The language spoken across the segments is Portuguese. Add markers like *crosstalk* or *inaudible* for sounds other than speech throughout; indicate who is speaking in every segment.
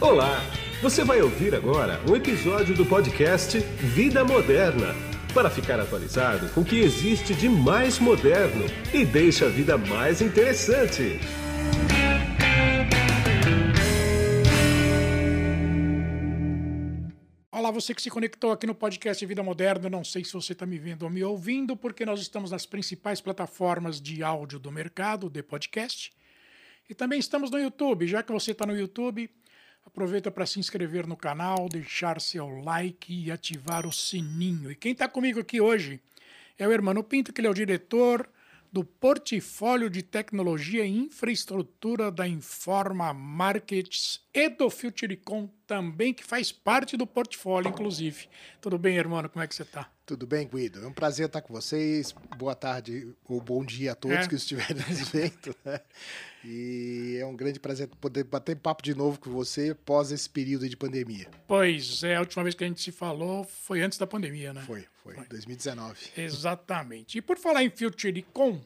Speaker 1: Olá! Você vai ouvir agora um episódio do podcast Vida Moderna para ficar atualizado com o que existe de mais moderno e deixa a vida mais interessante.
Speaker 2: Olá, você que se conectou aqui no podcast Vida Moderna. Não sei se você está me vendo ou me ouvindo, porque nós estamos nas principais plataformas de áudio do mercado, de podcast. E também estamos no YouTube. Já que você está no YouTube, aproveita para se inscrever no canal, deixar seu like e ativar o sininho. E quem está comigo aqui hoje é o Hermano Pinto, que ele é o diretor do portfólio de tecnologia e infraestrutura da Informa Markets e do Futurecom também, que faz parte do portfólio, inclusive. Tudo bem, irmão? Como é que você está?
Speaker 3: Tudo bem, Guido? É um prazer estar com vocês. Boa tarde ou bom dia a todos é. que estiverem nos vendo. Né? *laughs* E é um grande prazer poder bater papo de novo com você pós esse período de pandemia.
Speaker 2: Pois é, a última vez que a gente se falou foi antes da pandemia, né?
Speaker 3: Foi, foi, foi. 2019.
Speaker 2: Exatamente. E por falar em FutureCon,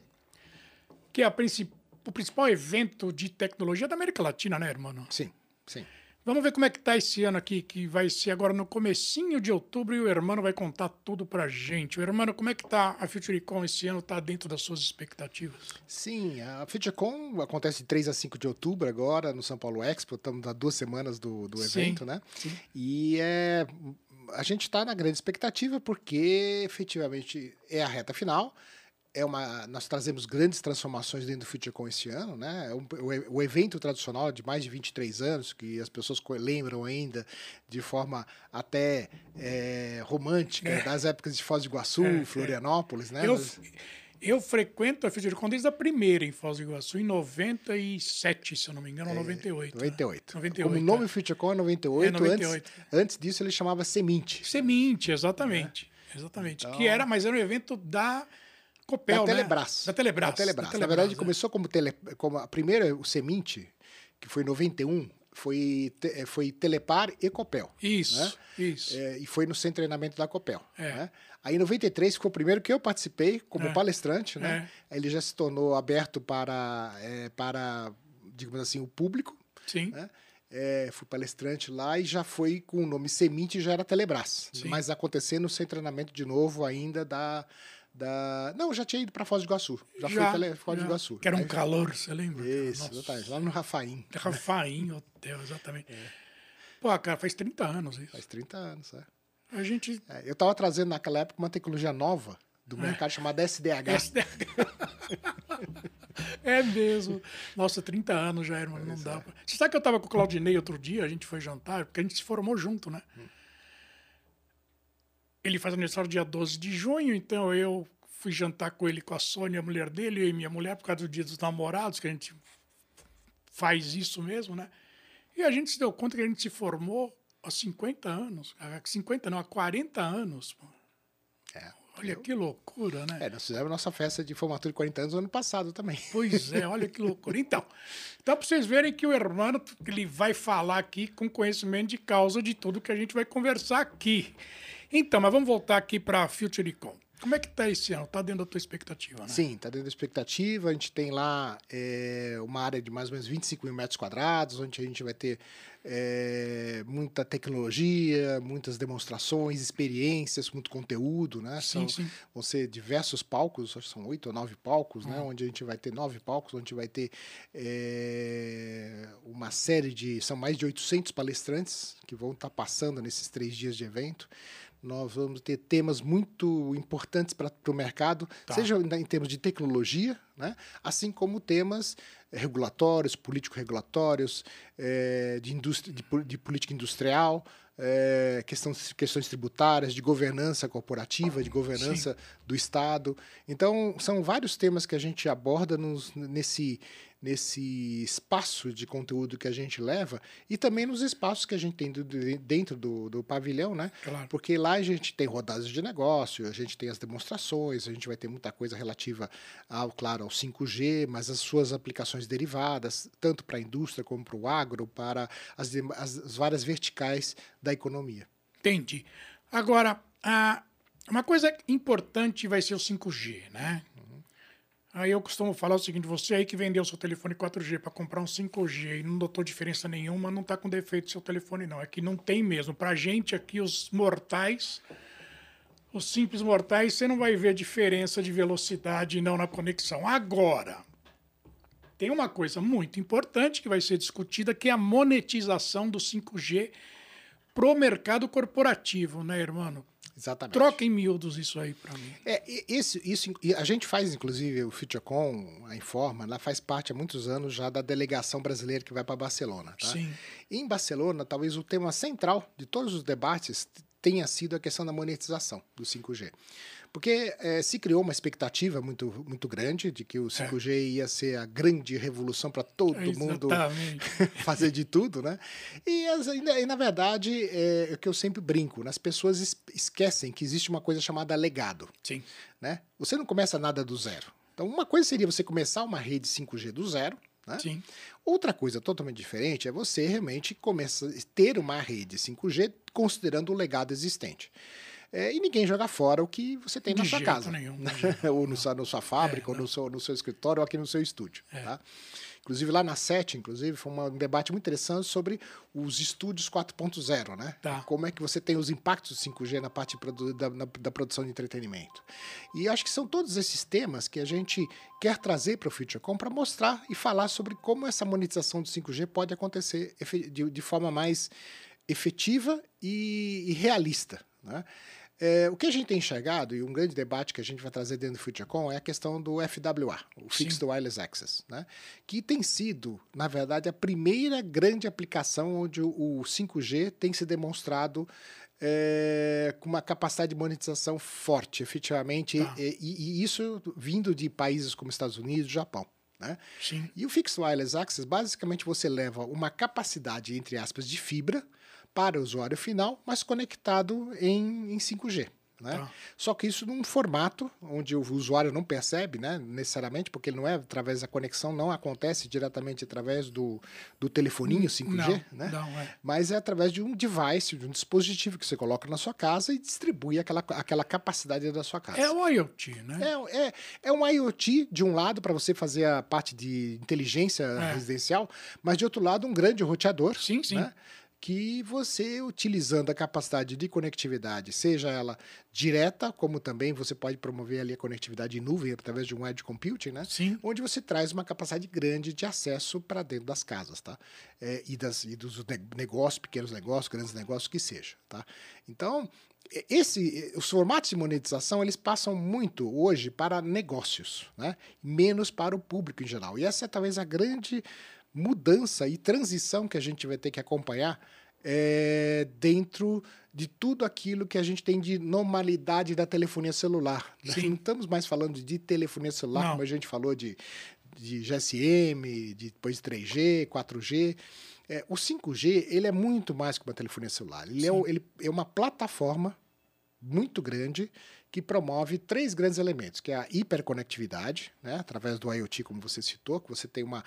Speaker 2: que é princip... o principal evento de tecnologia da América Latina, né, irmão?
Speaker 3: Sim, sim.
Speaker 2: Vamos ver como é que tá esse ano aqui, que vai ser agora no comecinho de outubro e o Hermano vai contar tudo pra gente. O Hermano, como é que tá a FutureCon esse ano? Tá dentro das suas expectativas?
Speaker 3: Sim, a FutureCon acontece de 3 a 5 de outubro agora no São Paulo Expo. Estamos há duas semanas do, do evento, sim, né? Sim. E é, a gente está na grande expectativa porque efetivamente é a reta final é uma, nós trazemos grandes transformações dentro do FutureCon esse ano, né? É um, o, o, evento tradicional de mais de 23 anos, que as pessoas lembram ainda de forma até é, romântica, é. das épocas de Foz do Iguaçu, é, é. Florianópolis, né?
Speaker 2: Eu, eu frequento a FutureCon desde a primeira em Foz do Iguaçu, em 97, se eu não me engano, ou 98.
Speaker 3: 98.
Speaker 2: 98.
Speaker 3: Como o nome é. FutureCon é 98, é 98. Antes, antes disso ele chamava Seminte.
Speaker 2: Seminte, exatamente. Exatamente. Então... Que era, mas era um evento da Copel,
Speaker 3: da Telebrás.
Speaker 2: Né? Da Telebrás.
Speaker 3: Da Telebrás. Da Telebrás Na verdade, é. começou como, tele, como a primeira, o Seminte, que foi em 91, foi, te, foi Telepar e Copel.
Speaker 2: Isso, né? isso.
Speaker 3: É, e foi no centro de treinamento da Copel. É. Né? Aí em 93 foi o primeiro que eu participei como é. palestrante, né? É. Ele já se tornou aberto para, é, para digamos assim, o público.
Speaker 2: Sim.
Speaker 3: Né? É, fui palestrante lá e já foi com o nome Seminte já era Telebrás. Sim. Mas acontecendo sem treinamento de novo ainda da da. Não, já tinha ido para Foz do Iguaçu. Já, já fui para Foz do Iguaçu.
Speaker 2: Que era um Aí, calor, você lembra?
Speaker 3: Isso, exatamente. Lá no Rafaim. *laughs*
Speaker 2: Rafaim Hotel, exatamente. É. Pô, cara, faz 30 anos isso.
Speaker 3: Faz 30 anos, é.
Speaker 2: A gente.
Speaker 3: É, eu estava trazendo naquela época uma tecnologia nova do é. mercado chamada SDH.
Speaker 2: SDH. *laughs* é mesmo. Nossa, 30 anos já, irmão. Não dá. É. Pra... Você sabe que eu estava com o Claudinei outro dia, a gente foi jantar, porque a gente se formou junto, né? Hum. Ele faz aniversário dia 12 de junho, então eu fui jantar com ele, com a Sônia, a mulher dele, eu e minha mulher, por causa do dia dos namorados, que a gente faz isso mesmo, né? E a gente se deu conta que a gente se formou há 50 anos. 50 não, há 40 anos. É, olha eu... que loucura, né?
Speaker 3: É, nós fizemos nossa festa de formatura de 40 anos no ano passado também.
Speaker 2: Pois é, olha que loucura. Então, então para vocês verem que o Hermano ele vai falar aqui com conhecimento de causa de tudo que a gente vai conversar aqui. Então, mas vamos voltar aqui para a FutureCon. Como é que está esse ano? Está dentro da tua expectativa, né?
Speaker 3: Sim, está dentro da expectativa. A gente tem lá é, uma área de mais ou menos 25 mil metros quadrados, onde a gente vai ter é, muita tecnologia, muitas demonstrações, experiências, muito conteúdo, né?
Speaker 2: Sim, são, sim.
Speaker 3: Vão ser diversos palcos, acho que são oito ou nove palcos, né? Uhum. Onde a gente vai ter nove palcos, onde vai ter é, uma série de... São mais de 800 palestrantes que vão estar tá passando nesses três dias de evento. Nós vamos ter temas muito importantes para o mercado, tá. seja em termos de tecnologia, né? assim como temas regulatórios, político-regulatórios, é, de, de, de política industrial, é, questões, questões tributárias, de governança corporativa, de governança Sim. do Estado. Então, são vários temas que a gente aborda nos, nesse, nesse espaço de conteúdo que a gente leva e também nos espaços que a gente tem do, dentro do, do pavilhão, né?
Speaker 2: Claro.
Speaker 3: Porque lá a gente tem rodadas de negócio, a gente tem as demonstrações, a gente vai ter muita coisa relativa ao, claro, ao 5G, mas as suas aplicações derivadas, tanto para a indústria como para o agro, para as, as, as, várias verticais da economia.
Speaker 2: Entendi. Agora, a, uma coisa importante vai ser o 5G, né? Aí eu costumo falar o seguinte: você aí que vendeu seu telefone 4G para comprar um 5G e não notou diferença nenhuma, não está com defeito seu telefone, não. É que não tem mesmo. Para gente aqui, os mortais, os simples mortais, você não vai ver diferença de velocidade não na conexão. Agora, tem uma coisa muito importante que vai ser discutida, que é a monetização do 5G pro mercado corporativo, né, irmão?
Speaker 3: Exatamente.
Speaker 2: Troca em miúdos isso aí para mim.
Speaker 3: É, isso, isso, a gente faz, inclusive, o FutureCon, a Informa, ela faz parte há muitos anos já da delegação brasileira que vai para Barcelona. Tá?
Speaker 2: Sim.
Speaker 3: em Barcelona, talvez o tema central de todos os debates tenha sido a questão da monetização do 5G. Porque é, se criou uma expectativa muito, muito grande de que o 5G é. ia ser a grande revolução para todo é mundo *laughs* fazer de tudo, né? E, e na verdade, é, é o que eu sempre brinco, né? as pessoas esquecem que existe uma coisa chamada legado.
Speaker 2: Sim.
Speaker 3: Né? Você não começa nada do zero. Então, uma coisa seria você começar uma rede 5G do zero, né?
Speaker 2: Sim.
Speaker 3: Outra coisa totalmente diferente é você realmente começar a ter uma rede 5G considerando o legado existente. É, e ninguém joga fora o que você tem
Speaker 2: de
Speaker 3: na sua casa. *laughs*
Speaker 2: Nenhum,
Speaker 3: ou no, na sua fábrica, é, ou no seu, no seu escritório, ou aqui no seu estúdio. É. Tá? Inclusive lá na SET, inclusive, foi um debate muito interessante sobre os estúdios 4.0, né?
Speaker 2: Tá.
Speaker 3: Como é que você tem os impactos do 5G na parte da, na, da produção de entretenimento. E acho que são todos esses temas que a gente quer trazer para o FutureCom para mostrar e falar sobre como essa monetização do 5G pode acontecer de, de forma mais efetiva e, e realista, né? É, o que a gente tem enxergado, e um grande debate que a gente vai trazer dentro do FutureCon, é a questão do FWA, o Fixed Sim. Wireless Access, né? que tem sido, na verdade, a primeira grande aplicação onde o, 5G tem se demonstrado é, com uma capacidade de monetização forte, efetivamente, tá. e, e, e, isso vindo de países como Estados Unidos e Japão. Né? E o Fixed Wireless Access, basicamente, você leva uma capacidade, entre aspas, de fibra, para o usuário final, mas conectado em, em 5G. Né? Tá. Só que isso num formato onde o usuário não percebe, né, necessariamente, porque ele não é através da conexão, não acontece diretamente através do, do telefoninho 5G,
Speaker 2: não,
Speaker 3: né?
Speaker 2: Não, é.
Speaker 3: mas é através de um device, de um dispositivo que você coloca na sua casa e distribui aquela, aquela capacidade da sua casa.
Speaker 2: É um IoT, né?
Speaker 3: É, é, é um IoT, de um lado, para você fazer a parte de inteligência é. residencial, mas de outro lado, um grande roteador.
Speaker 2: Sim, sim.
Speaker 3: Né? Que você, utilizando a capacidade de conectividade, seja ela direta, como também você pode promover ali a conectividade em nuvem através de um edge computing, né?
Speaker 2: Sim.
Speaker 3: Onde você traz uma capacidade grande de acesso para dentro das casas, tá? É, e, das, e dos negócios, pequenos negócios, grandes negócios, que seja, tá? Então, esse, os formatos de monetização eles passam muito hoje para negócios, né? menos para o público em geral. E essa é talvez a grande mudança e transição que a gente vai ter que acompanhar é, dentro de tudo aquilo que a gente tem de normalidade da telefonia celular. Né? Não estamos mais falando de telefonia celular, Não. como a gente falou de, de GSM, de, depois de 3G, 4G. É, o 5G ele é muito mais que uma telefonia celular. Ele, é, ele é uma plataforma muito grande que promove três grandes elementos, que é a hiperconectividade, né, através do IoT, como você citou, que você tem uma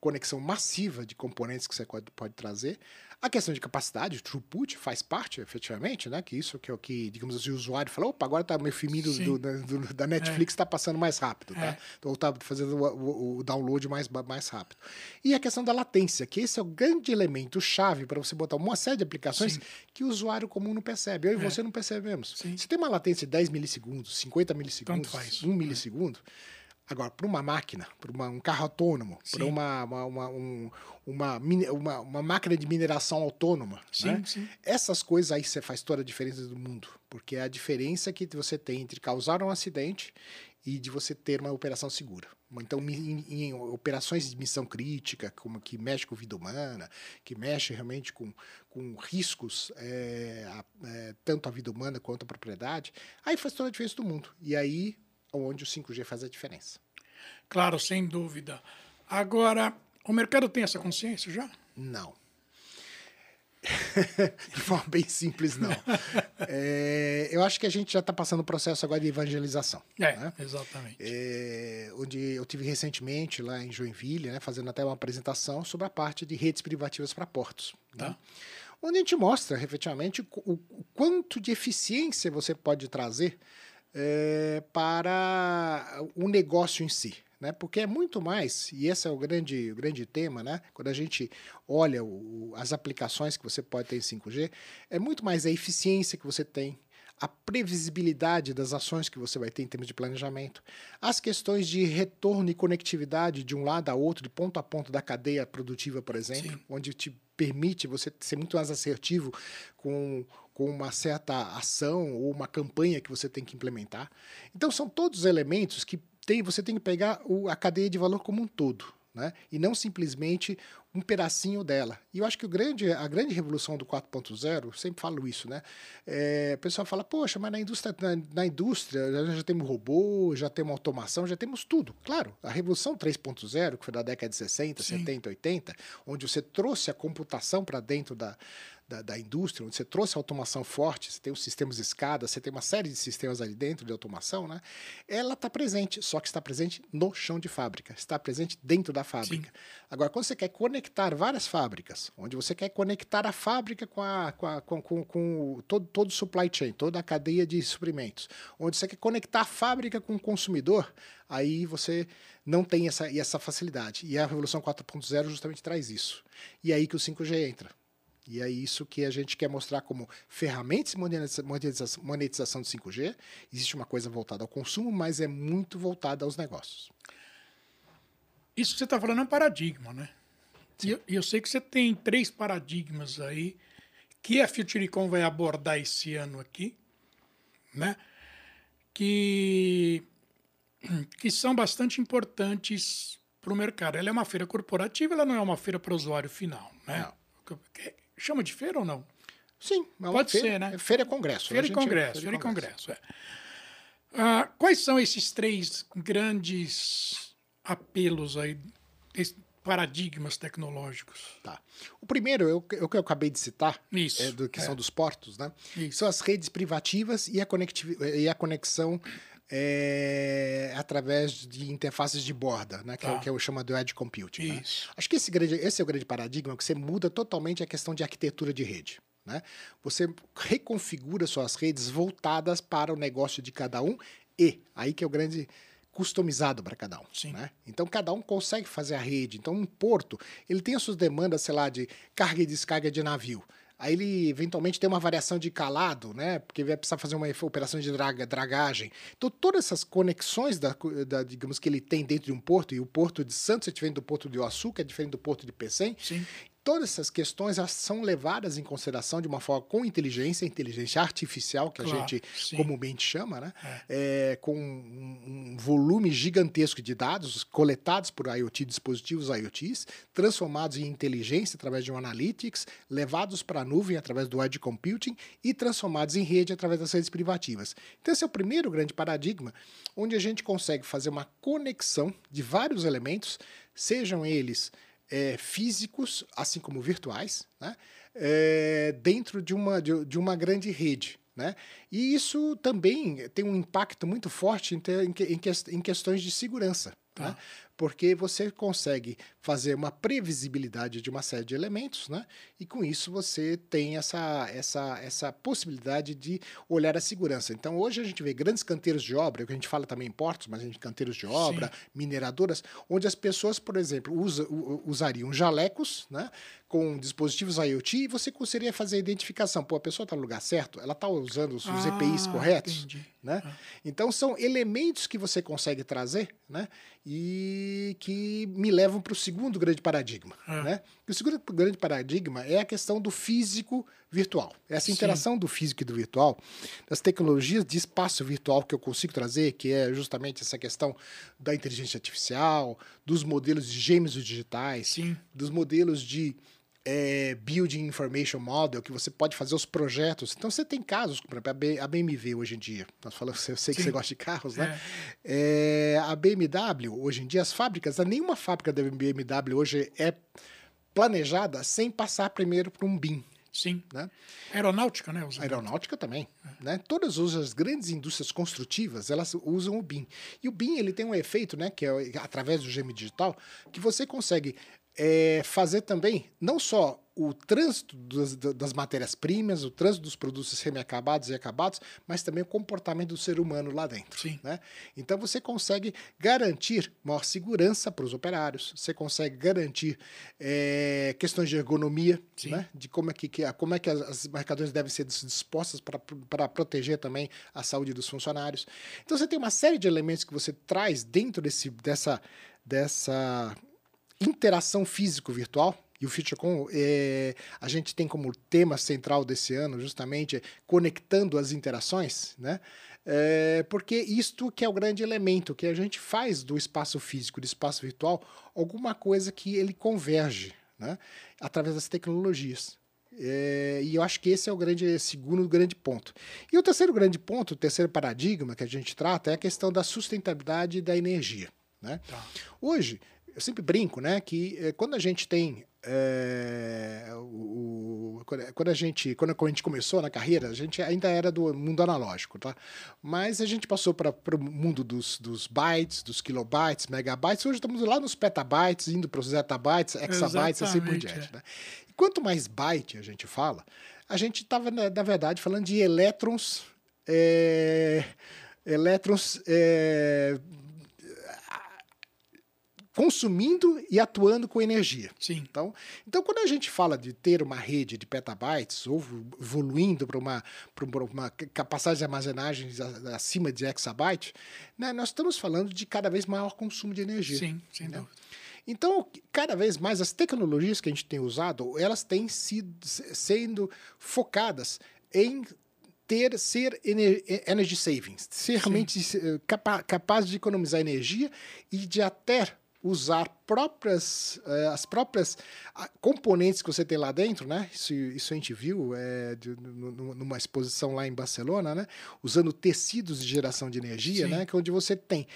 Speaker 3: conexão massiva de componentes que você pode trazer. A questão de capacidade, throughput, faz parte, efetivamente, né? Que isso que é o que, digamos assim, o usuário fala, opa, agora tá, meu filminho do, do, do, da Netflix está é. passando mais rápido, tá? É. Ou está fazendo o, o, o, download mais, mais rápido. E a questão da latência, que esse é o grande elemento chave para você botar uma série de aplicações Sim. que o usuário comum não percebe. Eu e é. você não percebemos.
Speaker 2: Sim.
Speaker 3: Se tem uma latência de 10 milissegundos, 50 milissegundos, 1
Speaker 2: é.
Speaker 3: milissegundo, Agora, para uma máquina, para um carro autônomo, para uma, uma, uma, um, uma, uma, uma, máquina de mineração autônoma,
Speaker 2: sim,
Speaker 3: né?
Speaker 2: sim.
Speaker 3: essas coisas aí você faz toda a diferença do mundo. Porque é a diferença que você tem entre causar um acidente e de você ter uma operação segura. Então, em, em, operações de missão crítica, como que mexe com vida humana, que mexe realmente com, com riscos, é, a, é, tanto a vida humana quanto a propriedade, aí faz toda a diferença do mundo. E aí onde o 5G faz a diferença.
Speaker 2: Claro, sem dúvida. Agora, o mercado tem essa consciência já?
Speaker 3: Não. *laughs* de forma bem simples, não. *laughs* É, eu acho que a gente já está passando o processo agora de evangelização.
Speaker 2: É, né? exatamente.
Speaker 3: É, onde eu tive recentemente lá em Joinville, né, fazendo até uma apresentação sobre a parte de redes privativas para portos. Né? Tá. Né? Onde a gente mostra, efetivamente, o, o quanto de eficiência você pode trazer é, para o negócio em si. Né? Porque é muito mais, e esse é o grande, o grande tema, né? quando a gente olha o, as aplicações que você pode ter em 5G, é muito mais a eficiência que você tem, a previsibilidade das ações que você vai ter em termos de planejamento, as questões de retorno e conectividade de um lado a outro, de ponto a ponto da cadeia produtiva, por exemplo, Sim. onde te permite você ser muito mais assertivo com, com uma certa ação ou uma campanha que você tem que implementar. Então, são todos elementos que tem, você tem que pegar o, a cadeia de valor como um todo. Né? E não simplesmente um pedacinho dela. E eu acho que o grande, a grande revolução do 4.0, sempre falo isso, né? É, o pessoal fala, poxa, mas na indústria, na, na indústria já, já, temos robô, já temos automação, já temos tudo. Claro, a revolução 3.0, que foi da década de 60, Sim. 70, 80, onde você trouxe a computação para dentro da, da, da, indústria, onde você trouxe automação forte, você tem os sistemas de escada, você tem uma série de sistemas ali dentro de automação, né? Ela está presente, só que está presente no chão de fábrica, está presente dentro da fábrica. Sim. Agora, quando você quer conectar várias fábricas, onde você quer conectar a fábrica com, a, com, a, com, com, com todo, todo o supply chain, toda a cadeia de suprimentos, onde você quer conectar a fábrica com o consumidor, aí você não tem essa, essa facilidade. E a Revolução 4.0 justamente traz isso. E é aí que o 5G entra. E é isso que a gente quer mostrar como ferramentas de monetização, monetização de 5G. Existe uma coisa voltada ao consumo, mas é muito voltada aos negócios.
Speaker 2: Isso que você está falando é um paradigma, né? E eu, eu, sei que você tem três paradigmas aí que a Futuricom vai abordar esse ano aqui, né? Que, *clears throat* que são bastante importantes para o mercado. Ela é uma feira corporativa, ela não é uma feira para o usuário final, né? Não. Chama de feira ou não?
Speaker 3: Sim,
Speaker 2: é pode
Speaker 3: feira,
Speaker 2: ser, né?
Speaker 3: Feira é congresso.
Speaker 2: Feira e congresso, feira e congresso. É. Ah, quais são esses três grandes apelos aí, paradigmas tecnológicos?
Speaker 3: Tá. O primeiro é o que eu acabei de citar, Isso, é do que é. são dos portos, né? Isso. São as redes privativas e a, e a conexão é, através de interfaces de borda, né, que, é, tá. é, que eu chamo do Edge Computing. Né? Acho que esse, grande, esse é o grande paradigma, que você muda totalmente a questão de arquitetura de rede. Né? Você reconfigura suas redes voltadas para o negócio de cada um e, aí que é o grande customizado para cada um. Né? Então, cada um consegue fazer a rede. Então, um porto, ele tem as suas demandas, sei lá, de carga e descarga de navio. Aí ele eventualmente tem uma variação de calado, né? Porque vai precisar fazer uma operação de draga, dragagem. Então, todas essas conexões, da, da, digamos que ele tem dentro de um porto, e o porto de Santos é diferente do porto de Ioaçu, que é diferente do porto de Pecém. Sim todas essas questões são levadas em consideração de uma forma com inteligência, inteligência artificial, que claro, a gente sim. comumente chama, né? É. É, com um, um, volume gigantesco de dados coletados por IoT, dispositivos IoTs, transformados em inteligência através de um analytics, levados para a nuvem através do edge computing e transformados em rede através das redes privativas. Então, esse é o primeiro grande paradigma onde a gente consegue fazer uma conexão de vários elementos, sejam eles é, físicos, assim como virtuais, né? É, dentro de uma, de, de, uma grande rede. Né? E isso também tem um impacto muito forte em, ter, em, em, em questões de segurança. Tá. Né? porque você consegue fazer uma previsibilidade de uma série de elementos, né? E com isso você tem essa, essa, essa possibilidade de olhar a segurança. Então hoje a gente vê grandes canteiros de obra, que a gente fala também em portos, mas a gente canteiros de obra, Sim. mineradoras, onde as pessoas, por exemplo, usa, usariam jalecos, né? Com dispositivos IoT e você conseguiria fazer a identificação. Pô, a pessoa está no lugar certo? Ela está usando os, ah, EPIs corretos? Entendi. Né? Ah. Então são elementos que você consegue trazer, né? E que me levam para o segundo grande paradigma. Ah. Né? O segundo grande paradigma é a questão do físico virtual. Essa interação Sim. do físico e do virtual, das tecnologias de espaço virtual que eu consigo trazer, que é justamente essa questão da inteligência artificial, dos modelos de gêmeos digitais, Sim. dos modelos de é, Building Information Model, que você pode fazer os projetos. Então, você tem casos, por exemplo, a BMW hoje em dia. Nós falamos, eu sei que Sim. você gosta de carros, né? É. É, a BMW, hoje em dia, as fábricas, nenhuma fábrica da BMW hoje é planejada sem passar primeiro por um BIM.
Speaker 2: Sim. Né? Aeronáutica, né?
Speaker 3: Aeronáutica também. É. Né? Todas as grandes indústrias construtivas, elas usam o BIM. E o BIM, ele tem um efeito, né, que é através do GM digital, que você consegue é, fazer também não só o trânsito das, das matérias-primas, o trânsito dos produtos semi-acabados e acabados, mas também o comportamento do ser humano lá dentro.
Speaker 2: Sim.
Speaker 3: Né? Então você consegue garantir maior segurança para os operários, você consegue garantir é, questões de ergonomia, né? de como é que, que, como é que as, as mercadorias devem ser dispostas para proteger também a saúde dos funcionários. Então você tem uma série de elementos que você traz dentro desse, dessa, dessa interação físico-virtual e o FutureCon, é, a gente tem como tema central desse ano justamente conectando as interações, né? É, porque isto que é o grande elemento, que a gente faz do espaço físico, do espaço virtual, alguma coisa que ele converge, né? Através das tecnologias. É, e eu acho que esse é o grande segundo grande ponto. E o terceiro grande ponto, o terceiro paradigma que a gente trata é a questão da sustentabilidade da energia. Né? Tá. Hoje, eu sempre brinco, né, que eh, quando a gente tem é, o, quando a gente quando a gente começou na carreira a gente ainda era do mundo analógico tá mas a gente passou para o mundo dos, dos bytes dos kilobytes megabytes hoje estamos lá nos petabytes indo para os zettabytes exabytes assim por diante é. né? e quanto mais byte a gente fala a gente estava na, na, verdade falando de elétrons é, elétrons consumindo e atuando com energia.
Speaker 2: Sim.
Speaker 3: Então, então, quando a gente fala de ter uma rede de petabytes ou evoluindo para uma, uma capacidade de armazenagem acima de exabyte, né, nós estamos falando de cada vez maior consumo de energia.
Speaker 2: Sim, sem né? dúvida.
Speaker 3: Então, cada vez mais as tecnologias que a gente tem usado, elas têm sido sendo focadas em ter ser energy savings, ser realmente eh, capaz de economizar energia e de até usar próprias, uh, as próprias uh, componentes que você tem lá dentro, né? Isso, isso a gente viu é, de, numa exposição lá em Barcelona, né? Usando tecidos de geração de energia, Sim. né? Que é onde você tem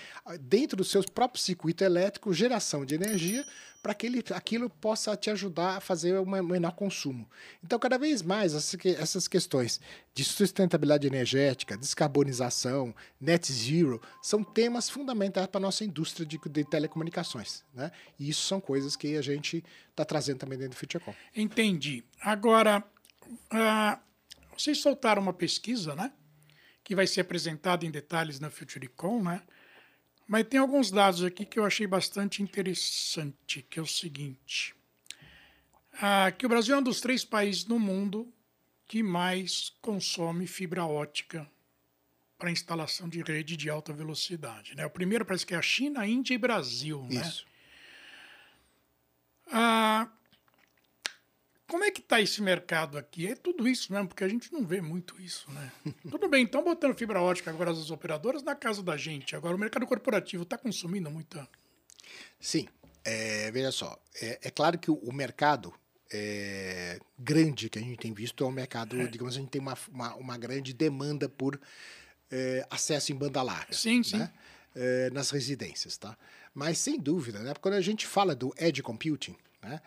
Speaker 3: dentro do seu próprio circuito elétrico geração de energia para que ele, aquilo possa te ajudar a fazer um menor consumo. Então, cada vez mais, essas questões de sustentabilidade energética, descarbonização, net zero, são temas fundamentais para a nossa indústria de, de telecomunicações. Né? E isso são coisas que a gente está trazendo também dentro do FutureCom.
Speaker 2: Entendi. Agora, uh, vocês soltaram uma pesquisa, né? Que vai ser apresentada em detalhes na FutureCon, né? Mas tem alguns dados aqui que eu achei bastante interessante, que é o seguinte. Ah, que o Brasil é um dos três países no mundo que mais consome fibra ótica para instalação de rede de alta velocidade. Né? O primeiro parece que é a China, Índia e Brasil. Né?
Speaker 3: Isso.
Speaker 2: Ah, como é que está esse mercado aqui? É tudo isso mesmo, porque a gente não vê muito isso, né? *laughs* tudo bem, estão botando fibra ótica agora as operadoras na casa da gente. Agora o mercado corporativo está consumindo muita.
Speaker 3: Sim, é, veja só, é, é, claro que o, o mercado é, grande que a gente tem visto é um mercado, é. digamos, a gente tem uma, uma, uma grande demanda por é, acesso em banda larga.
Speaker 2: Sim, né? sim.
Speaker 3: É, nas residências, tá? Mas sem dúvida, né? Quando a gente fala do edge computing, né?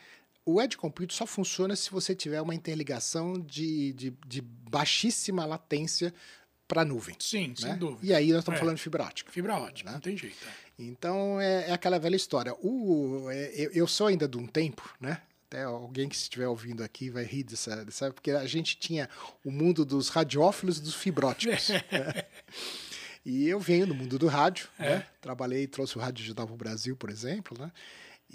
Speaker 3: O Edge Compute só funciona se você tiver uma interligação de, de, de baixíssima latência para a nuvem.
Speaker 2: Sim, né? sem dúvida.
Speaker 3: E aí nós estamos é. falando de fibra ótica.
Speaker 2: Fibra ótica, né? não tem jeito.
Speaker 3: É. Então é, é, aquela velha história. O, é, eu, eu sou ainda de um tempo, né? Até alguém que estiver ouvindo aqui vai rir dessa, dessa porque a gente tinha o mundo dos radiófilos e dos fibróticos. *laughs* né? E eu venho do mundo do rádio, é. né? Trabalhei, trouxe o rádio digital para o Brasil, por exemplo, né?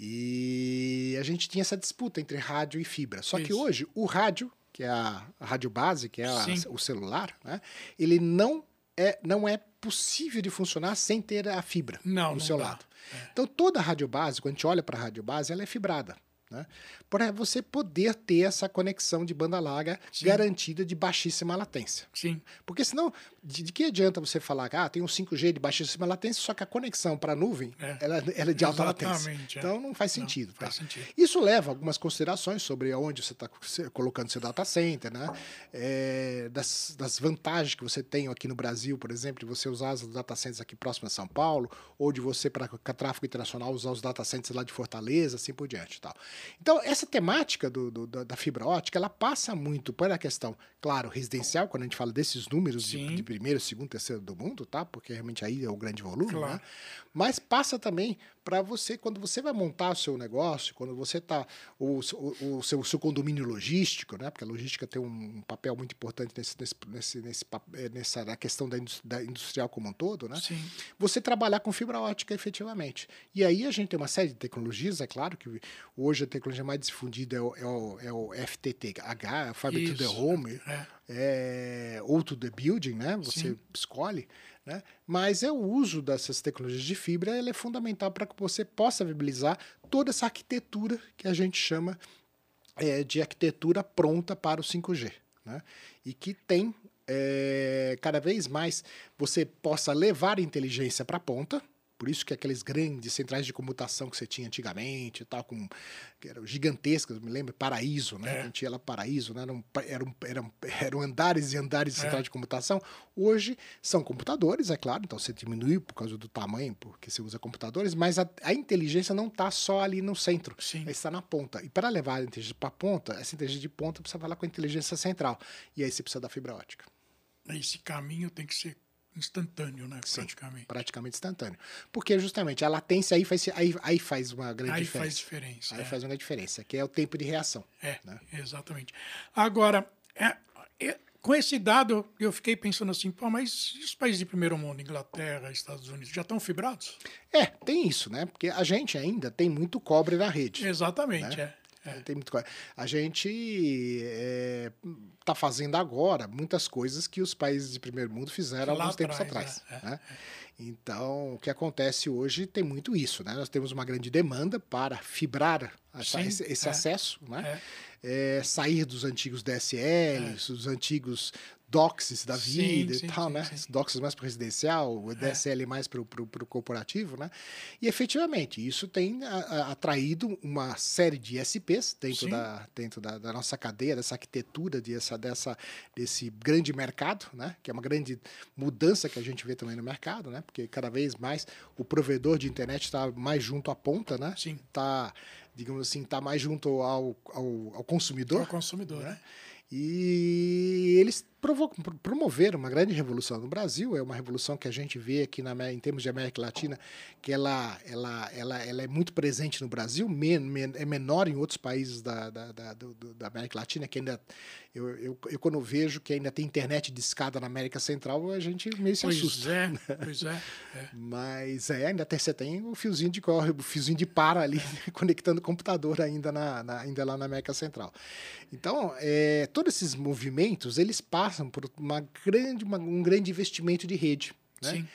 Speaker 3: E a gente tinha essa disputa entre rádio e fibra. Só Isso. que hoje, o rádio, que é a, rádio base, que é a, o celular, né? ele não é, não é possível de funcionar sem ter a fibra
Speaker 2: não,
Speaker 3: no
Speaker 2: não
Speaker 3: seu
Speaker 2: dá.
Speaker 3: lado. É. Então, toda a rádio base, quando a gente olha para a rádio base, ela é fibrada. Né? Para você poder ter essa conexão de banda larga Sim. garantida de baixíssima latência.
Speaker 2: Sim.
Speaker 3: Porque senão, de, de, que adianta você falar que ah, tem um 5G de baixíssima latência, só que a conexão para a nuvem é. Ela, ela, é de alta latência. É. Então não faz sentido. Não,
Speaker 2: tá? faz sentido.
Speaker 3: Isso leva a algumas considerações sobre onde você está colocando seu data center, né? É, das, das vantagens que você tem aqui no Brasil, por exemplo, de você usar os data centers aqui próximo a São Paulo, ou de você, para tráfego internacional, usar os data centers lá de Fortaleza, assim por diante. Tal. Então, essa temática do, do, da fibra ótica, ela passa muito pela questão, claro, residencial, quando a gente fala desses números de, de, primeiro, segundo, terceiro do mundo, tá? Porque realmente aí é o grande volume,
Speaker 2: claro.
Speaker 3: né? Mas passa também para você, quando você vai montar o seu negócio, quando você está, o, o, o, seu, o seu condomínio logístico, né? porque a logística tem um papel muito importante nesse, nesse, nesse, nesse eh, nessa na questão da, da industrial como um todo, né?
Speaker 2: Sim.
Speaker 3: você trabalhar com fibra ótica efetivamente. E aí a gente tem uma série de tecnologias, é claro que hoje a tecnologia mais difundida é o, é o, é o FTTH, Fiber to the Home,
Speaker 2: É.
Speaker 3: é, ou to the building, né? Você
Speaker 2: Sim.
Speaker 3: escolhe, né? Mas é o uso dessas tecnologias de fibra, ela é fundamental para que você possa viabilizar toda essa arquitetura que a gente chama é, de arquitetura pronta para o 5G, né? E que tem é, cada vez mais você possa levar inteligência para a ponta. Por isso que aqueles grandes centrais de comutação que você tinha antigamente, tal, com, que eram gigantescas, me lembro, Paraíso, né?
Speaker 2: É.
Speaker 3: A gente ia lá Paraíso, né? Eram, eram, eram, eram andares e andares de
Speaker 2: É.
Speaker 3: central de computação. Hoje são computadores, é claro, então você diminuiu por causa do tamanho, porque você usa computadores, mas a, a inteligência não está só ali no centro,
Speaker 2: Sim.
Speaker 3: ela está na ponta. E para levar a inteligência para a ponta, essa inteligência de ponta precisa falar com a inteligência central. E aí você precisa da fibra ótica.
Speaker 2: Esse caminho tem que ser instantâneo, né?
Speaker 3: Sim.
Speaker 2: Praticamente.
Speaker 3: praticamente instantâneo. Porque justamente a latência aí faz, aí, aí faz uma grande
Speaker 2: Aí
Speaker 3: diferença.
Speaker 2: faz diferença.
Speaker 3: Aí
Speaker 2: é.
Speaker 3: faz uma diferença, que é o tempo de reação.
Speaker 2: É,
Speaker 3: né?
Speaker 2: exatamente. Agora, é- é- com esse dado, eu fiquei pensando assim, pô, mas e os países de primeiro mundo, Inglaterra, Estados Unidos, já estão fibrados?
Speaker 3: É, tem isso, né? Porque a gente ainda tem muito cobre na rede.
Speaker 2: Exatamente,
Speaker 3: Né?
Speaker 2: é. É.
Speaker 3: Tem muito. A gente está fazendo agora muitas coisas que os países de primeiro mundo fizeram há
Speaker 2: Lá
Speaker 3: alguns tempos
Speaker 2: atrás,
Speaker 3: atrás.
Speaker 2: é,
Speaker 3: né? Então, o que acontece hoje tem muito isso, né? Nós temos uma grande demanda para fibrar
Speaker 2: Sim,
Speaker 3: esse, esse
Speaker 2: é.
Speaker 3: acesso, né?
Speaker 2: É.
Speaker 3: É, sair dos antigos DSLs, dos antigos DOCSs da vida
Speaker 2: sim,
Speaker 3: e tal,
Speaker 2: sim,
Speaker 3: né?
Speaker 2: sim.
Speaker 3: DOCSs mais para residencial, o DSL mais para o corporativo, né? E efetivamente, isso tem a- a- atraído uma série de SPs dentro, da, dentro da, da nossa cadeia, dessa arquitetura, dessa, dessa, desse grande mercado, né? Que é uma grande mudança que a gente vê também no mercado, né? Porque cada vez mais o provedor de internet está mais junto à ponta, né?
Speaker 2: Sim.
Speaker 3: Está, digamos assim, está mais junto ao, ao, ao consumidor.
Speaker 2: Para o consumidor, né?
Speaker 3: E eles provo- pro- promoveram uma grande revolução no Brasil. É uma revolução que a gente vê aqui na, em termos de América Latina, que ela, ela, ela, ela é muito presente no Brasil, men, men- é menor em outros países da, da, da, da América Latina, que ainda. Eu, eu, eu, quando vejo que ainda tem internet de escada na América Central, a gente meio se assusta.
Speaker 2: Pois é, *laughs* pois é. é.
Speaker 3: Mas é, ainda tem, você tem o fiozinho de corre, o fiozinho de para ali, *laughs* conectando o computador ainda, na, na- ainda lá na América Central. Então, é, todos esses movimentos, eles passam por uma grande, uma- um grande investimento de rede. Né?
Speaker 2: Sim.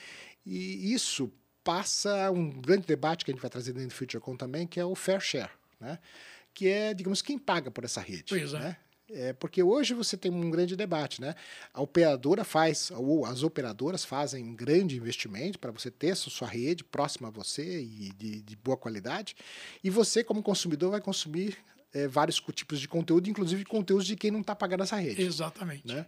Speaker 3: E isso passa um grande debate que a gente vai trazer dentro do FutureCon também, que é o fair share, né? que é, digamos, quem paga por essa rede.
Speaker 2: Pois é.
Speaker 3: né? É, porque hoje você tem um grande debate, né? A operadora faz, ou as operadoras fazem um grande investimento para você ter sua rede próxima a você e de, de boa qualidade, e você, como consumidor, vai consumir é, vários tipos de conteúdo, inclusive conteúdos de quem não está pagando essa rede.
Speaker 2: Exatamente.
Speaker 3: Né?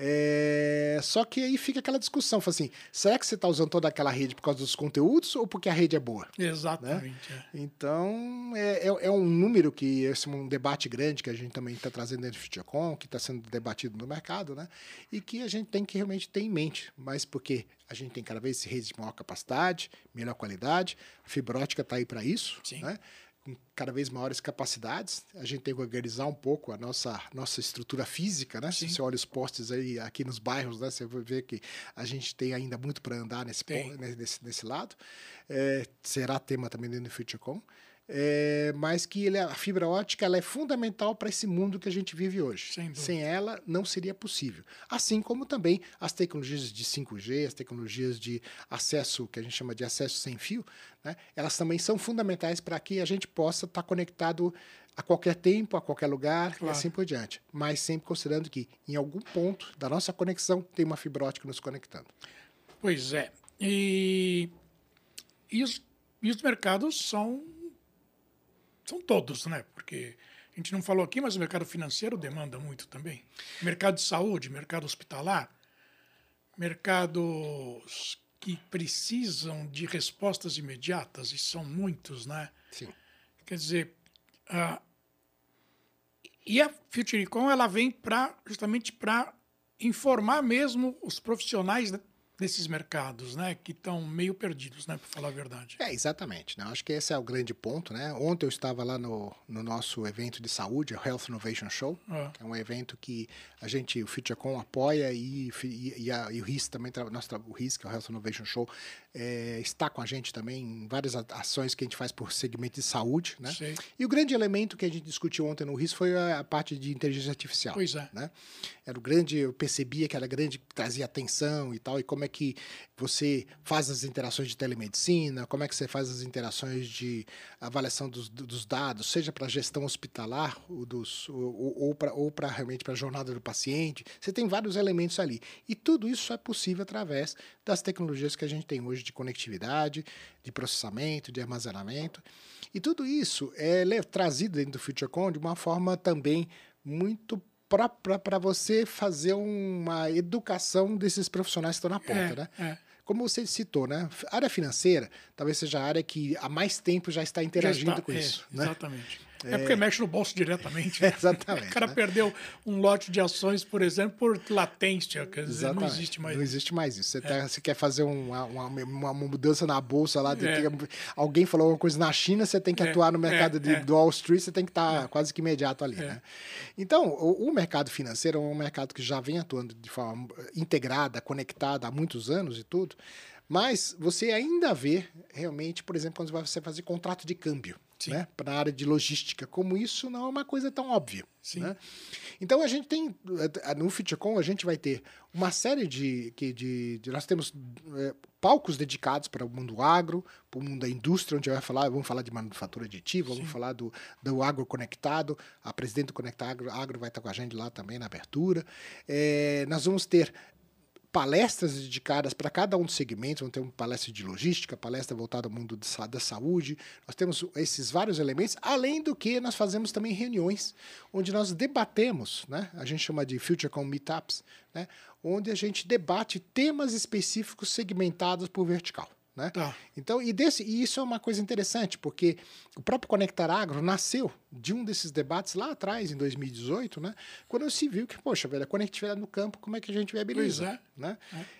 Speaker 3: É, Só que aí fica aquela discussão, assim, será que você está usando toda aquela rede por causa dos conteúdos ou porque a rede é boa?
Speaker 2: Exatamente. é.
Speaker 3: Então, é, é, é um número que, esse é um debate grande que a gente também está trazendo dentro do FutureCon, que está sendo debatido no mercado, né? E que a gente tem que realmente ter em mente, mas porque a gente tem cada vez redes de maior capacidade, melhor qualidade, a fibra ótica está aí para isso,
Speaker 2: Sim.
Speaker 3: né? Com cada vez maiores capacidades, a gente tem que organizar um pouco a nossa, nossa estrutura física, né?
Speaker 2: Sim.
Speaker 3: Se você olha os postes aí aqui nos bairros, né? Você vai ver que a gente tem ainda muito para andar nesse, nesse, nesse lado. É, será tema também dentro do FutureCon. É, mas que ele, a fibra ótica ela é fundamental para esse mundo que a gente vive hoje.
Speaker 2: Sem dúvida.
Speaker 3: ela, não seria possível. Assim como também as tecnologias de 5G, as tecnologias de acesso, que a gente chama de acesso sem fio, né, elas também são fundamentais para que a gente possa estar conectado a qualquer tempo, a qualquer lugar
Speaker 2: Claro.
Speaker 3: e assim por diante. Mas sempre considerando que em algum ponto da nossa conexão tem uma fibra ótica nos conectando.
Speaker 2: Pois é. E, e, os, e os mercados são, são todos, né? Porque a gente não falou aqui, mas o mercado financeiro demanda muito também. Mercado de saúde, mercado hospitalar, mercados que precisam de respostas imediatas, e são muitos, né?
Speaker 3: Sim.
Speaker 2: Quer dizer, a, e a FutureCon ela vem para justamente para informar mesmo os profissionais né, desses mercados, né, que estão meio perdidos, né, para falar a verdade.
Speaker 3: É, exatamente. Né? Acho que esse é o grande ponto, né? Ontem eu estava lá no, no nosso evento de saúde, o Health Innovation Show,
Speaker 2: Ah.
Speaker 3: que é um evento que a gente, o FutureCon apoia e, e, e, a- e o RIS também, nosso, o RIS, que é o Health Innovation Show, é, está com a gente também em várias ações que a gente faz por segmento de saúde, né?
Speaker 2: Sei.
Speaker 3: E o grande elemento que a gente discutiu ontem no RIS foi a, a parte de inteligência artificial.
Speaker 2: Pois é.
Speaker 3: Né? Era o grande, eu percebia que era grande, que trazia atenção e tal, e como é que você faz as interações de telemedicina, como é que você faz as interações de avaliação dos, dos dados, seja para gestão hospitalar ou, ou, ou para ou pra, realmente para a jornada do paciente. Você tem vários elementos ali. E tudo isso é possível através das tecnologias que a gente tem hoje de conectividade, de processamento, de armazenamento. E tudo isso é trazido dentro do FutureCon de uma forma também muito própria para você fazer uma educação desses profissionais que estão na ponta,
Speaker 2: É,
Speaker 3: né?
Speaker 2: é.
Speaker 3: Como você citou, né? A área financeira talvez seja a área que há mais tempo já está
Speaker 2: Já
Speaker 3: interagindo
Speaker 2: está-
Speaker 3: com
Speaker 2: é,
Speaker 3: isso. né?
Speaker 2: Exatamente. É. porque mexe no bolso diretamente. *laughs* né?
Speaker 3: Exatamente,
Speaker 2: O cara
Speaker 3: né?
Speaker 2: perdeu um lote de ações, por exemplo, por latência, quer dizer, não
Speaker 3: Exatamente.
Speaker 2: existe mais.
Speaker 3: Não existe mais isso. Você, tá- você quer fazer uma, uma, uma mudança na bolsa lá,
Speaker 2: É.
Speaker 3: que- alguém falou alguma coisa na China, você tem que
Speaker 2: É,
Speaker 3: atuar no mercado
Speaker 2: é,
Speaker 3: de,
Speaker 2: é.
Speaker 3: do Wall Street, você tem que estar quase que imediato ali.
Speaker 2: É.
Speaker 3: Né? Então, o, o mercado financeiro é um mercado que já vem atuando de forma integrada, conectada há muitos anos e tudo, mas você ainda vê realmente, por exemplo, quando você vai fazer contrato de câmbio.
Speaker 2: Sim.
Speaker 3: Né, para a área de logística, como isso não é uma coisa tão óbvia.
Speaker 2: Sim.
Speaker 3: né? Então a gente tem eh, no FutureCon a gente vai ter uma série de que de, de- nós temos eh, palcos dedicados para o mundo agro, para o mundo da indústria, onde vai falar, vamos falar de manufatura aditiva, vamos falar do, do agro conectado, a presidente do Conecta Agro, agro vai estar com a gente lá também na abertura. Eh, nós vamos ter palestras dedicadas para cada um dos segmentos, vamos ter uma palestra de logística, palestra voltada ao mundo da saúde. Nós temos esses vários elementos, além do que nós fazemos também reuniões onde nós debatemos, né? A gente chama de FutureCon Meetups, né? Onde a gente debate temas específicos segmentados por vertical. Né?
Speaker 2: Tá.
Speaker 3: Então, e, desse, e isso é uma coisa interessante, porque o próprio Conectar Agro nasceu de um desses debates lá atrás, em 2018, né? quando se viu que, poxa, velho, a conectividade no campo, como é que a gente viabiliza?
Speaker 2: Pois é.
Speaker 3: Né?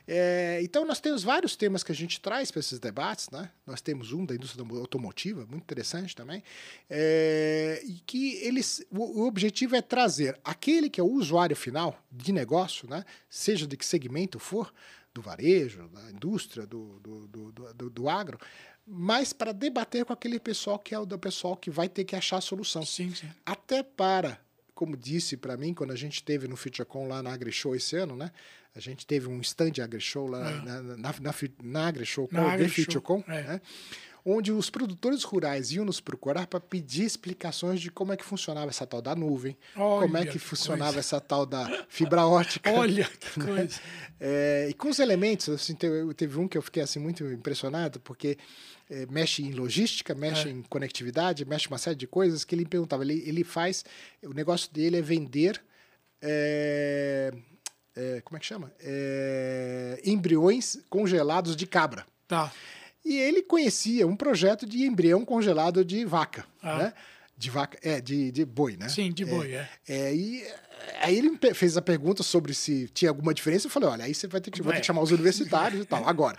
Speaker 3: É, então, nós temos vários temas que a gente traz para esses debates. Né? Nós temos um da indústria automotiva, muito interessante também, é, e que eles, o, o objetivo é trazer aquele que é o usuário final de negócio, né? seja de que segmento for, do varejo, da indústria, do, do, do, do, agro, mas para debater com aquele pessoal que é o do pessoal que vai ter que achar a solução.
Speaker 2: Sim, sim.
Speaker 3: Até para, como disse para mim, quando a gente teve no FutureCon lá na AgriShow esse ano, né? A gente teve um stand AgriShow lá
Speaker 2: É.
Speaker 3: na, na, na, na AgriShow, com o FutureCon,
Speaker 2: é.
Speaker 3: né? Onde os produtores rurais iam nos procurar para pedir explicações de como é que funcionava essa tal da nuvem, como é
Speaker 2: Olha
Speaker 3: que funcionava essa tal da fibra ótica.
Speaker 2: Olha *laughs* que coisa.
Speaker 3: É, e com os elementos, assim, teve, teve um que eu fiquei assim muito impressionado, porque é, mexe em logística, mexe
Speaker 2: É.
Speaker 3: em conectividade, mexe uma série de coisas que ele me perguntava. Ele, ele faz, o negócio dele é vender, é, é, como é que chama? É, embriões congelados de cabra.
Speaker 2: Tá.
Speaker 3: E ele conhecia um projeto de embrião congelado de vaca,
Speaker 2: Ah.
Speaker 3: né? De vaca, é, de, de boi, né?
Speaker 2: Sim, de
Speaker 3: É,
Speaker 2: boi, é.
Speaker 3: é, e aí ele fez a pergunta sobre se tinha alguma diferença. Eu falei, olha, aí você vai ter que, ter
Speaker 2: É.
Speaker 3: que chamar os universitários e tal. Agora,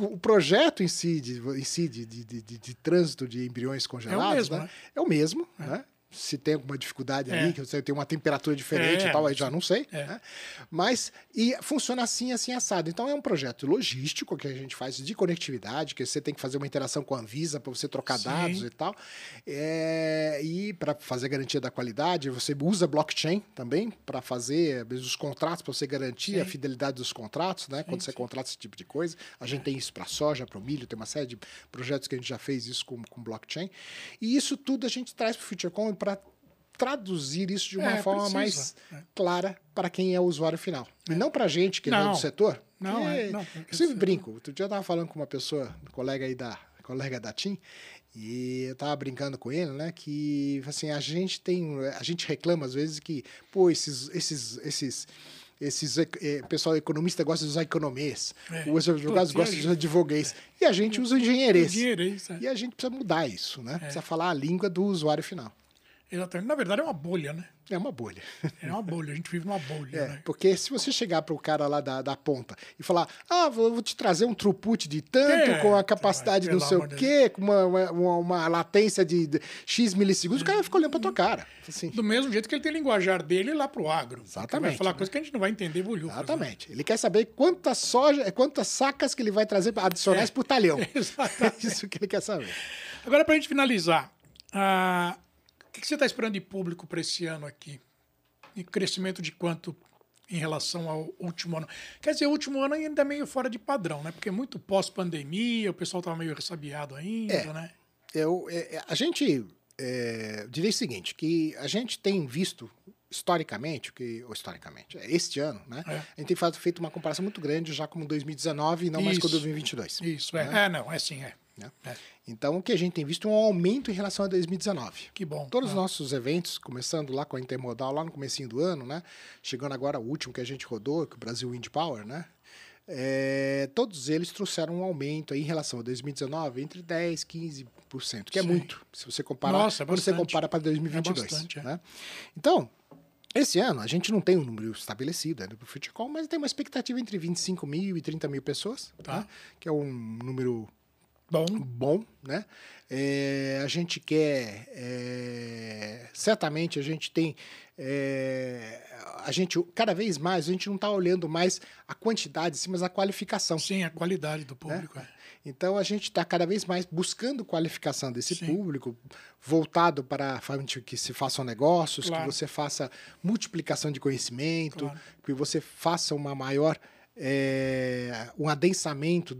Speaker 3: o, o projeto em si, de, em si de, de, de, de- trânsito de embriões congelados,
Speaker 2: mesmo,
Speaker 3: né?
Speaker 2: né?
Speaker 3: É o mesmo, né? Se tem alguma dificuldade
Speaker 2: É.
Speaker 3: ali, que você tem uma temperatura diferente
Speaker 2: É,
Speaker 3: e tal, aí já não sei.
Speaker 2: é.
Speaker 3: né? Mas, e funciona assim, assim, assado. Então, é um projeto logístico que a gente faz de conectividade, que você tem que fazer uma interação com a Anvisa para você trocar
Speaker 2: Sim.
Speaker 3: dados e tal. É, e para fazer a garantia da qualidade, você usa blockchain também para fazer os contratos, para você garantir a
Speaker 2: Sim.
Speaker 3: fidelidade dos contratos, né? Quando você
Speaker 2: sim.
Speaker 3: contrata esse tipo de coisa. A gente tem isso para soja, para o milho, tem uma série de projetos que a gente já fez isso com, com blockchain. E isso tudo a gente traz para o FutureCon para traduzir isso de uma
Speaker 2: É,
Speaker 3: forma
Speaker 2: precisa,
Speaker 3: mais
Speaker 2: é.
Speaker 3: clara para quem é o usuário final. E não para a gente que não é
Speaker 2: Não.
Speaker 3: do setor.
Speaker 2: Não,
Speaker 3: que
Speaker 2: é, não,
Speaker 3: eu sempre
Speaker 2: você-
Speaker 3: brinco. Outro dia eu estava falando com uma pessoa, um colega aí da colega da TIM, e eu tava brincando com ele, né, que assim, a gente tem, a gente reclama às vezes que, pô, esses esses esses esses eh, pessoal economista gosta de usar economês,
Speaker 2: É.
Speaker 3: os advogados
Speaker 2: Putz,
Speaker 3: gostam de usar advoguês, e a gente usa engenheirês.
Speaker 2: É é.
Speaker 3: E a gente precisa mudar isso, né? Precisa falar a língua do usuário final.
Speaker 2: Exatamente. Na verdade, é uma bolha, né?
Speaker 3: É uma bolha.
Speaker 2: É uma bolha, a gente vive uma bolha.
Speaker 3: É,
Speaker 2: né?
Speaker 3: porque se você chegar para o cara lá da, da ponta e falar, ah, vou te trazer um throughput de tanto,
Speaker 2: É,
Speaker 3: com a capacidade
Speaker 2: pelo
Speaker 3: não sei o quê, com uma, uma, uma- latência de, de X milissegundos, o cara vai ficar olhando para tua cara. Assim,
Speaker 2: Do mesmo jeito que ele tem linguajar dele lá pro agro. Ele Vai
Speaker 3: Exatamente,
Speaker 2: falar
Speaker 3: né?
Speaker 2: coisa que a gente não vai entender, bolhufas. né?
Speaker 3: exatamente. Ele quer saber quantas soja, quantas sacas que ele vai trazer adicionais por talhão. *laughs* É
Speaker 2: Exatamente.
Speaker 3: isso que ele quer saber.
Speaker 2: Agora, pra gente finalizar, ah, o que que você está esperando de público para esse ano aqui? E crescimento de quanto em relação ao último ano? Quer dizer, o último ano ainda é meio fora de padrão, né? Porque é muito pós-pandemia, o pessoal estava meio ressabiado ainda,
Speaker 3: É.
Speaker 2: né?
Speaker 3: Eu, é, é, a gente é, diria o seguinte, que a gente tem visto historicamente, que, ou historicamente, é, este ano, né?
Speaker 2: É.
Speaker 3: A gente tem feito uma comparação muito grande já como 2019 e não mais com
Speaker 2: Isso.
Speaker 3: 2022.
Speaker 2: Isso, é. É, não, é sim, é.
Speaker 3: Né?
Speaker 2: É.
Speaker 3: Então, o que a gente tem visto é um aumento em relação a 2019.
Speaker 2: Que bom.
Speaker 3: Todos os
Speaker 2: Ah,
Speaker 3: nossos eventos, começando lá com a Intermodal, lá no comecinho do ano, né? Chegando agora o último que a gente rodou, que é o Brasil Wind Power, né? É, todos eles trouxeram um aumento aí em relação a 2019 entre 10% e 15%, que é
Speaker 2: Sim.
Speaker 3: muito, se você comparar,
Speaker 2: Nossa, é
Speaker 3: quando você compara para 2022.
Speaker 2: É bastante, é.
Speaker 3: né? Então, esse ano a gente não tem um número estabelecido ainda para o Futecom, mas tem uma expectativa entre 25 mil e 30 mil pessoas,
Speaker 2: Tá.
Speaker 3: né? que é um número
Speaker 2: Bom,
Speaker 3: bom, né? É, a gente quer, é, certamente a gente tem, é, a gente cada vez mais a gente não está olhando mais a quantidade, sim, mas a qualificação.
Speaker 2: sim, a qualidade do público. é.
Speaker 3: Então a gente está cada vez mais buscando qualificação desse
Speaker 2: Sim.
Speaker 3: público, voltado para que se façam negócios,
Speaker 2: Claro.
Speaker 3: que você faça multiplicação de conhecimento,
Speaker 2: Claro.
Speaker 3: que você faça uma maior é, um adensamento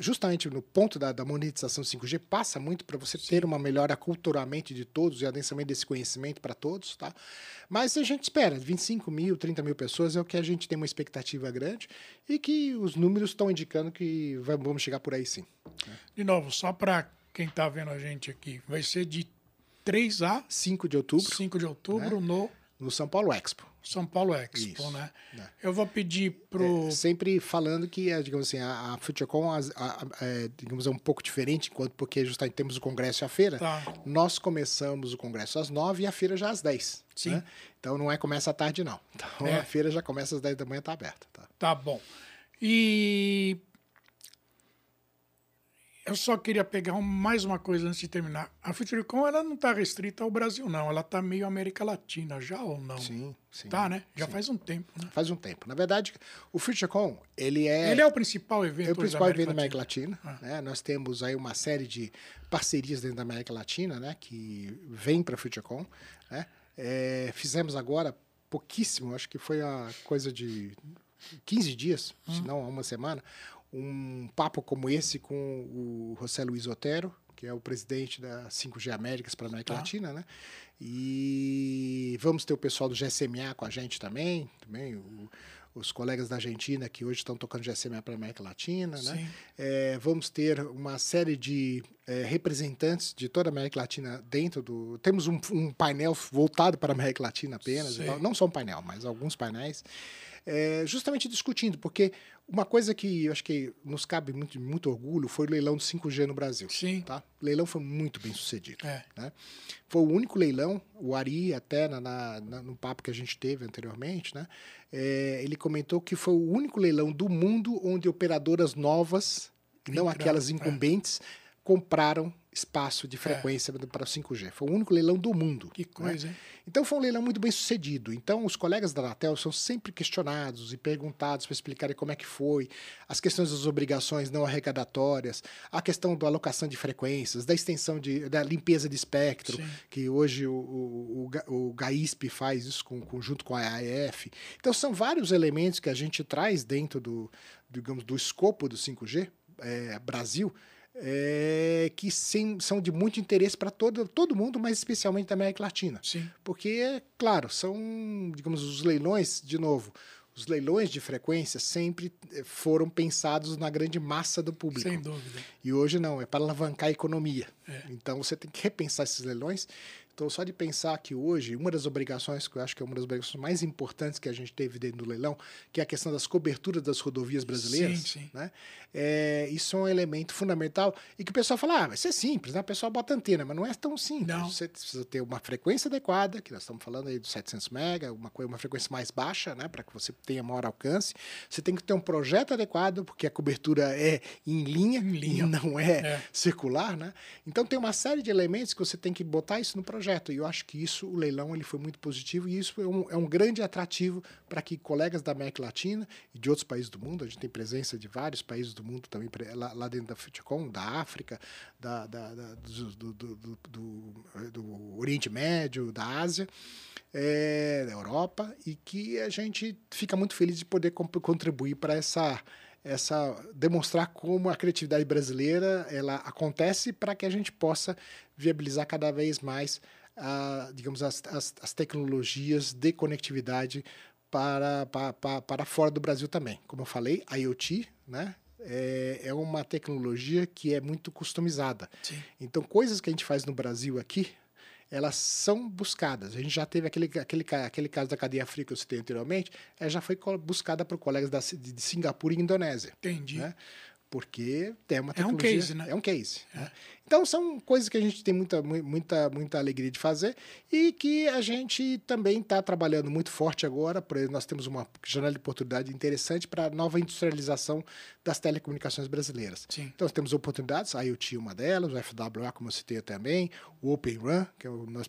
Speaker 3: justamente no ponto da, da monetização 5G passa muito para você ter uma melhor aculturamento de todos e adensamento desse conhecimento para todos, tá? Mas a gente espera, 25 mil, 30 mil pessoas é o que a gente tem uma expectativa grande e que os números estão indicando que vamos chegar por aí sim.
Speaker 2: De novo, só para quem está vendo a gente aqui, vai ser de 3 a
Speaker 3: 5 de outubro
Speaker 2: 5 de outubro no
Speaker 3: no São Paulo Expo.
Speaker 2: São Paulo Expo,
Speaker 3: Isso,
Speaker 2: né?
Speaker 3: né.
Speaker 2: Eu vou pedir pro.
Speaker 3: É, sempre falando que, eh, digamos assim, a, a FutureCon, as- a- a- é, digamos, é um pouco diferente, enquanto porque justamente temos o congresso e a feira.
Speaker 2: Tá.
Speaker 3: Nós começamos o congresso às 9 e a feira já às 10.
Speaker 2: Sim.
Speaker 3: né? Então não é começa à tarde, não. Então
Speaker 2: É.
Speaker 3: a feira já começa às 10 da manhã, está aberta. Tá?
Speaker 2: Tá bom. E eu só queria pegar um- mais uma coisa antes de terminar. A FutureCon ela não está restrita ao Brasil, não. Ela está meio América Latina já ou não?
Speaker 3: Sim, sim.
Speaker 2: Tá, né? Já
Speaker 3: sim.
Speaker 2: faz um tempo, né?
Speaker 3: Faz um tempo. Na verdade, o FutureCon, ele é...
Speaker 2: Ele é o principal evento
Speaker 3: É o principal
Speaker 2: da
Speaker 3: evento da
Speaker 2: América Latina.
Speaker 3: Latina. né? Nós temos aí uma série de parcerias dentro da América Latina, né? Que vem para a FutureCon. Né? É, fizemos agora pouquíssimo, acho que foi a coisa de 15 dias,
Speaker 2: Hum.
Speaker 3: se não uma semana, um papo como esse com o José Luiz Otero, que é o presidente da 5G Américas para a América
Speaker 2: Tá.
Speaker 3: Latina, né? E vamos ter o pessoal do GSMA com a gente também, também o- os colegas da Argentina que hoje estão tocando GSMA para a América Latina, né?
Speaker 2: Sim.
Speaker 3: É, vamos ter uma série de é, representantes de toda a América Latina dentro do. Temos um, um painel voltado para a América Latina apenas, tal. não só um painel, mas alguns painéis, é, justamente discutindo, porque uma coisa que eu acho que nos cabe muito, muito orgulho foi o leilão do 5G no Brasil.
Speaker 2: Sim.
Speaker 3: Tá? O leilão foi muito bem sucedido.
Speaker 2: É.
Speaker 3: Né? Foi o único leilão, o Ari, até na, na- no papo que a gente teve anteriormente, né? É, ele comentou que foi o único leilão do mundo onde operadoras novas, e não
Speaker 2: Entraram,
Speaker 3: aquelas
Speaker 2: é.
Speaker 3: incumbentes, compraram espaço de frequência para o 5G. Foi o único leilão do mundo.
Speaker 2: Que
Speaker 3: né?
Speaker 2: coisa, hein?
Speaker 3: Então foi um leilão muito bem sucedido. Então os colegas da Anatel são sempre questionados e perguntados para explicarem como é que foi, as questões das obrigações não arrecadatórias, a questão da alocação de frequências, da extensão de, da limpeza de espectro,
Speaker 2: Sim.
Speaker 3: que hoje o, o, o, Ga- o GAISP faz isso com, com- junto com a AEF. Então são vários elementos que a gente traz dentro do, digamos, do escopo do 5G é, Brasil, é, que sim, são de muito interesse para todo, todo mundo, mas especialmente da América Latina.
Speaker 2: Sim.
Speaker 3: Porque, claro, são, digamos, os leilões, de novo, os leilões de frequência sempre eh, foram pensados na grande massa do público.
Speaker 2: Sem dúvida.
Speaker 3: E hoje não, é para alavancar a economia.
Speaker 2: É.
Speaker 3: Então você tem que repensar esses leilões. Então, só de pensar que hoje, uma das obrigações, que eu acho que é uma das obrigações mais importantes que a gente teve dentro do leilão, que é a questão das coberturas das rodovias brasileiras,
Speaker 2: Sim, sim.
Speaker 3: né? É, isso é um elemento fundamental e que o pessoal fala, ah, vai ser simples, né? O pessoal bota antena, mas não é tão simples.
Speaker 2: Não.
Speaker 3: Você precisa ter uma frequência adequada, que nós estamos falando aí dos 700 mega, uma, uma frequência mais baixa, né? Para que você tenha maior alcance. Você tem que ter um projeto adequado, porque a cobertura é em linha,
Speaker 2: Em linha.
Speaker 3: e não é,
Speaker 2: É.
Speaker 3: circular, né? Então tem uma série de elementos que você tem que botar isso no projeto. E eu acho que isso, o leilão, ele foi muito positivo. E isso é um, é um grande atrativo para que colegas da América Latina e de outros países do mundo, a gente tem presença de vários países do mundo também lá, lá dentro da Futecom, da África, da, da- da- do, do- do- do- Oriente Médio, da Ásia, é, da Europa, e que a gente fica muito feliz de poder contribuir para essa essa demonstrar como a criatividade brasileira ela acontece para que a gente possa viabilizar cada vez mais digamos as, as, as tecnologias de conectividade para, para, para, para fora do Brasil também como eu falei IoT né é, é uma tecnologia que é muito customizada
Speaker 2: Sim.
Speaker 3: então coisas que a gente faz no Brasil aqui elas são buscadas. A gente já teve aquele, aquele, aquele caso da cadeia fria que eu citei anteriormente, ela já foi buscada por colegas da, de de Singapura e Indonésia
Speaker 2: Entendi.
Speaker 3: né? Porque tem uma
Speaker 2: É um
Speaker 3: tecnologia...
Speaker 2: case, né?
Speaker 3: É um case. né? Então, são coisas que a gente tem muita, mu- muita, muita alegria de fazer e que a gente também está trabalhando muito forte agora. Nós temos uma janela de oportunidade interessante para a nova industrialização das telecomunicações brasileiras.
Speaker 2: Sim.
Speaker 3: Então, nós temos oportunidades, a IoT é uma delas, o FWA, como eu citei também, o Open Run, que é nós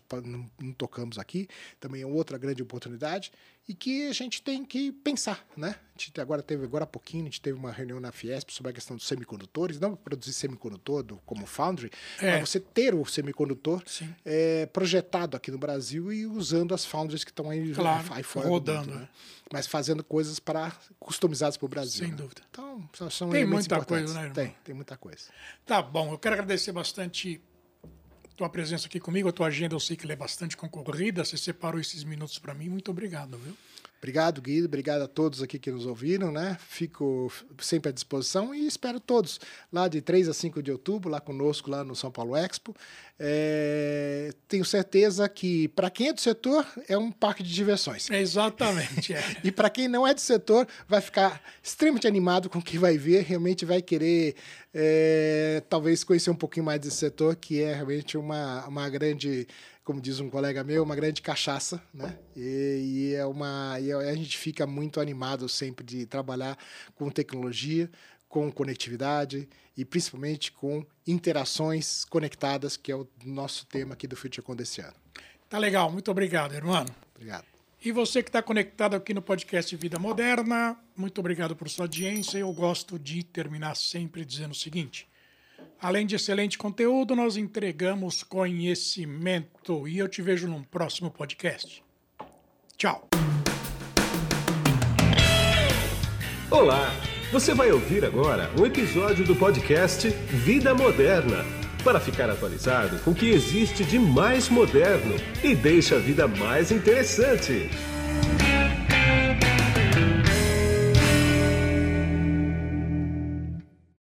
Speaker 3: não tocamos aqui, também é outra grande oportunidade, e que a gente tem que pensar, né? A gente agora teve, agora há pouquinho, a gente teve uma reunião na Fiesp sobre a questão dos semicondutores, não produzir semicondutor do, como foundry,
Speaker 2: É.
Speaker 3: mas você ter o semicondutor é, projetado aqui no Brasil e usando as foundries que estão aí,
Speaker 2: Claro,
Speaker 3: aí fora do
Speaker 2: rodando,
Speaker 3: mundo,
Speaker 2: né?
Speaker 3: Mas fazendo coisas para customizadas para o Brasil.
Speaker 2: Sem
Speaker 3: né?
Speaker 2: dúvida.
Speaker 3: Então, são,
Speaker 2: Tem muita
Speaker 3: importantes.
Speaker 2: coisa, né, irmão?
Speaker 3: Tem, tem muita coisa.
Speaker 2: Tá bom, eu quero agradecer bastante tua presença aqui comigo. A tua agenda eu sei que é bastante concorrida. Você separou esses minutos para mim. Muito obrigado, viu?
Speaker 3: Obrigado, Guido. Obrigado a todos aqui que nos ouviram, né? Fico sempre à disposição e espero todos lá de 3 a 5 de outubro, lá conosco, lá no São Paulo Expo. É, tenho certeza que, para quem é do setor, é um parque de diversões.
Speaker 2: Exatamente. É. *laughs*
Speaker 3: E para quem não é do setor, vai ficar extremamente animado com o que vai ver, realmente vai querer é, talvez conhecer um pouquinho mais desse setor, que é realmente uma, uma grande, como diz um colega meu, uma grande cachaça, né? E, e é uma, e a gente fica muito animado sempre de trabalhar com tecnologia, com conectividade e principalmente com interações conectadas, que é o nosso tema aqui do FutureCon desse ano.
Speaker 2: Tá legal. Muito obrigado, irmão.
Speaker 3: Obrigado.
Speaker 2: E você que está conectado aqui no podcast Vida Moderna, muito obrigado por sua audiência. Eu gosto de terminar sempre dizendo o seguinte: além de excelente conteúdo, nós entregamos conhecimento. E eu te vejo num próximo podcast. Tchau.
Speaker 1: Olá! Você vai ouvir agora um episódio do podcast Vida Moderna para ficar atualizado com o que existe de mais moderno e deixa a vida mais interessante.